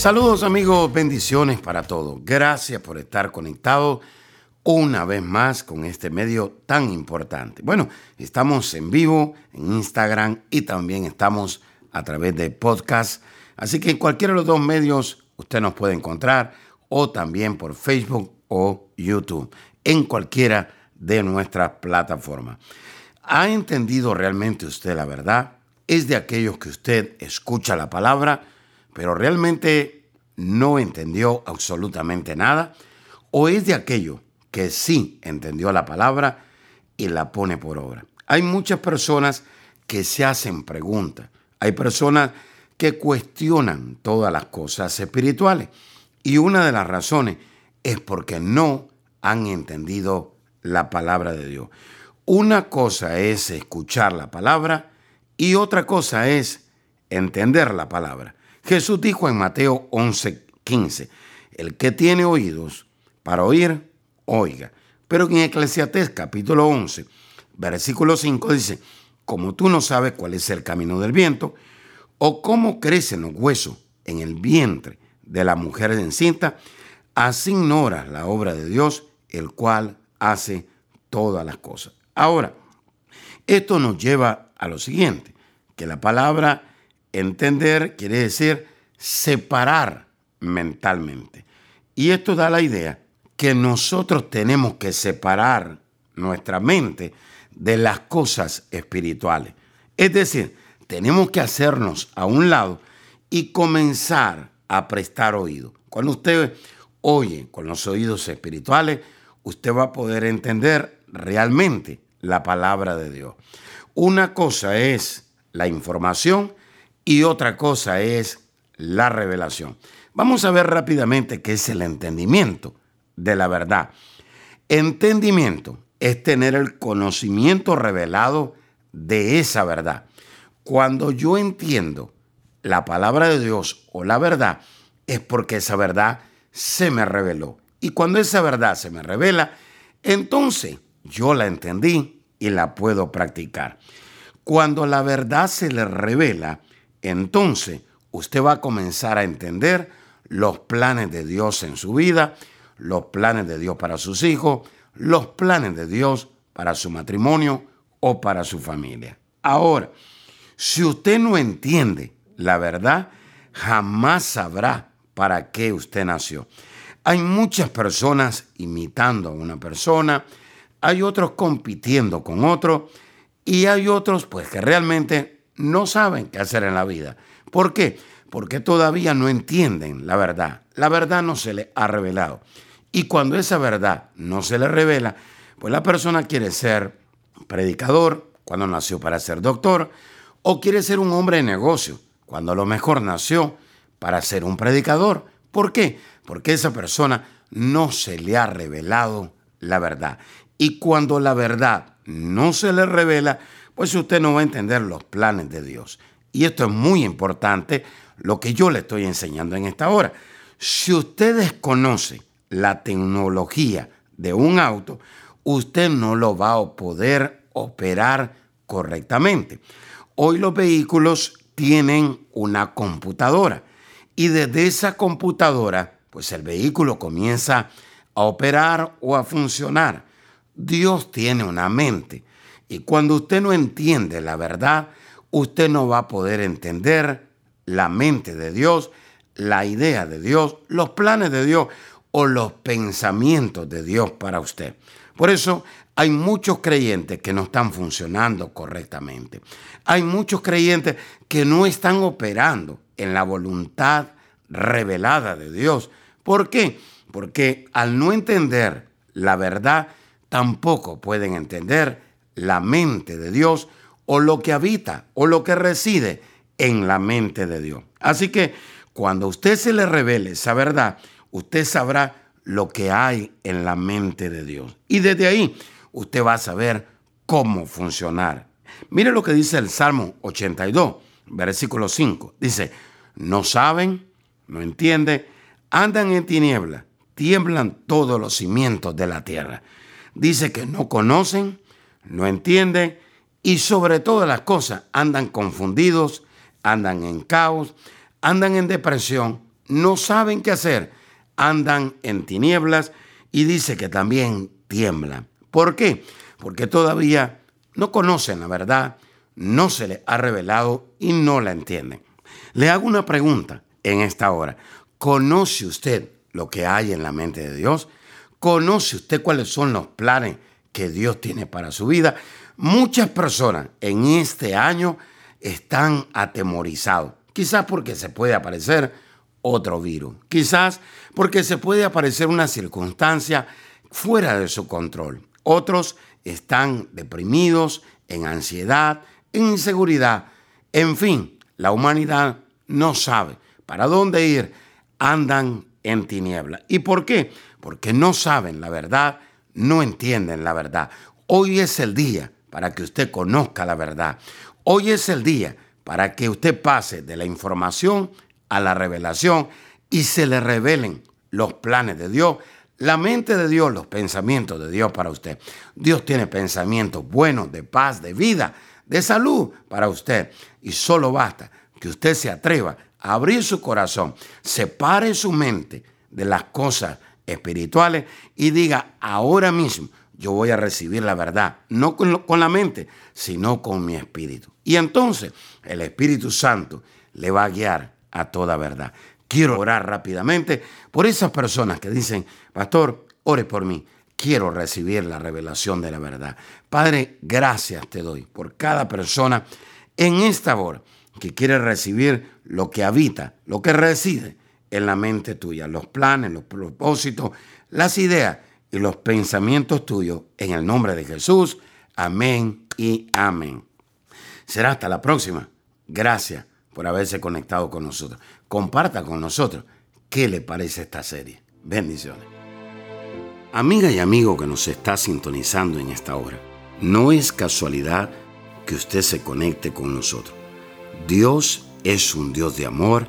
Saludos amigos, bendiciones para todos. Gracias por estar conectados una vez más con este medio tan importante. Bueno, estamos en vivo en Instagram y también estamos a través de podcast. Así que en cualquiera de los dos medios usted nos puede encontrar o también por Facebook o YouTube, en cualquiera de nuestras plataformas. ¿Ha entendido realmente usted la verdad? ¿Es de aquellos que usted escucha la palabra, pero realmente no entendió absolutamente nada? ¿O es de aquello que sí entendió la palabra y la pone por obra? Hay muchas personas que se hacen preguntas. Hay personas que cuestionan todas las cosas espirituales. Y una de las razones es porque no han entendido la palabra de Dios. Una cosa es escuchar la palabra y otra cosa es entender la palabra. Jesús dijo en Mateo 11:15, el que tiene oídos para oír, oiga. Pero en Eclesiastés capítulo 11, versículo 5 dice, como tú no sabes cuál es el camino del viento, o cómo crecen los huesos en el vientre de la mujer encinta, así ignoras la obra de Dios, el cual hace todas las cosas. Ahora, esto nos lleva a lo siguiente, que la palabra entender quiere decir separar mentalmente. Y esto da la idea que nosotros tenemos que separar nuestra mente de las cosas espirituales. Es decir, tenemos que hacernos a un lado y comenzar a prestar oído. Cuando usted oye con los oídos espirituales, usted va a poder entender realmente la palabra de Dios. Una cosa es la información y otra cosa es la revelación. Vamos a ver rápidamente qué es el entendimiento de la verdad. Entendimiento es tener el conocimiento revelado de esa verdad. Cuando yo entiendo la palabra de Dios o la verdad, es porque esa verdad se me reveló. Y cuando esa verdad se me revela, entonces yo la entendí y la puedo practicar. Cuando la verdad se le revela, entonces usted va a comenzar a entender los planes de Dios en su vida, los planes de Dios para sus hijos, los planes de Dios para su matrimonio o para su familia. Ahora, si usted no entiende la verdad, jamás sabrá para qué usted nació. Hay muchas personas imitando a una persona, hay otros compitiendo con otro y hay otros pues que realmente no saben qué hacer en la vida. ¿Por qué? Porque todavía no entienden la verdad. La verdad no se le ha revelado. Y cuando esa verdad no se le revela, pues la persona quiere ser predicador, cuando nació para ser doctor, o quiere ser un hombre de negocio, cuando a lo mejor nació para ser un predicador. ¿Por qué? Porque esa persona no se le ha revelado la verdad. Y cuando la verdad no se le revela, pues usted no va a entender los planes de Dios. Y esto es muy importante, lo que yo le estoy enseñando en esta hora. Si usted desconoce la tecnología de un auto, usted no lo va a poder operar correctamente. Hoy los vehículos tienen una computadora y desde esa computadora, pues el vehículo comienza a operar o a funcionar. Dios tiene una mente y cuando usted no entiende la verdad, usted no va a poder entender la mente de Dios, la idea de Dios, los planes de Dios o los pensamientos de Dios para usted. Por eso hay muchos creyentes que no están funcionando correctamente. Hay muchos creyentes que no están operando en la voluntad revelada de Dios. ¿Por qué? Porque al no entender la verdad, tampoco pueden entender la mente de Dios o lo que habita o lo que reside en la mente de Dios. Así que Cuando usted se le revele esa verdad, usted sabrá lo que hay en la mente de Dios. Y desde ahí usted va a saber cómo funcionar. Mire lo que dice el Salmo 82, versículo 5. Dice, no saben, no entienden, andan en tiniebla, tiemblan todos los cimientos de la tierra. Dice que no conocen, no entienden y sobre todas las cosas andan confundidos, andan en caos, andan en depresión, no saben qué hacer, andan en tinieblas y dice que también tiemblan. ¿Por qué? Porque todavía no conocen la verdad, no se les ha revelado y no la entienden. Le hago una pregunta en esta hora. ¿Conoce usted lo que hay en la mente de Dios? ¿Conoce usted cuáles son los planes que Dios tiene para su vida? Muchas personas en este año están atemorizados, quizás porque se puede aparecer otro virus, quizás porque se puede aparecer una circunstancia fuera de su control. Otros están deprimidos, en ansiedad, en inseguridad. En fin, la humanidad no sabe para dónde ir, andan en tiniebla. ¿Y por qué? Porque no saben la verdad, no entienden la verdad. Hoy es el día para que usted conozca la verdad. Hoy es el día para que usted pase de la información a la revelación y se le revelen los planes de Dios, la mente de Dios, los pensamientos de Dios para usted. Dios tiene pensamientos buenos, de paz, de vida, de salud para usted. Y solo basta que usted se atreva a abrir su corazón, separe su mente de las cosas espirituales y diga, ahora mismo yo voy a recibir la verdad, no con, la mente, sino con mi espíritu. Y entonces el Espíritu Santo le va a guiar a toda verdad. Quiero orar rápidamente por esas personas que dicen, pastor, ore por mí. Quiero recibir la revelación de la verdad. Padre, gracias te doy por cada persona en esta hora que quiere recibir lo que habita, lo que reside en la mente tuya, los planes, los propósitos, las ideas y los pensamientos tuyos. En el nombre de Jesús. Amén y amén. Será hasta la próxima. Gracias por haberse conectado con nosotros. Comparta con nosotros qué le parece esta serie. Bendiciones. Amiga y amigo que nos está sintonizando en esta hora, no es casualidad que usted se conecte con nosotros. Dios es un Dios de amor,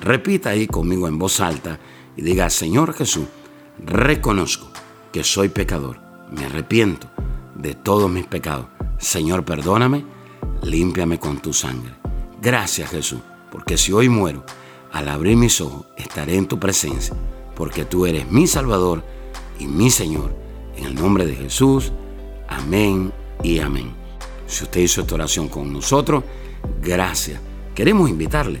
Repita ahí conmigo en voz alta y diga, Señor Jesús, reconozco que soy pecador, me arrepiento de todos mis pecados. Señor, perdóname, límpiame con tu sangre. Gracias Jesús, porque si hoy muero, al abrir mis ojos estaré en tu presencia, porque tú eres mi Salvador y mi Señor. En el nombre de Jesús, amén y amén. Si usted hizo esta oración con nosotros, gracias. Queremos invitarle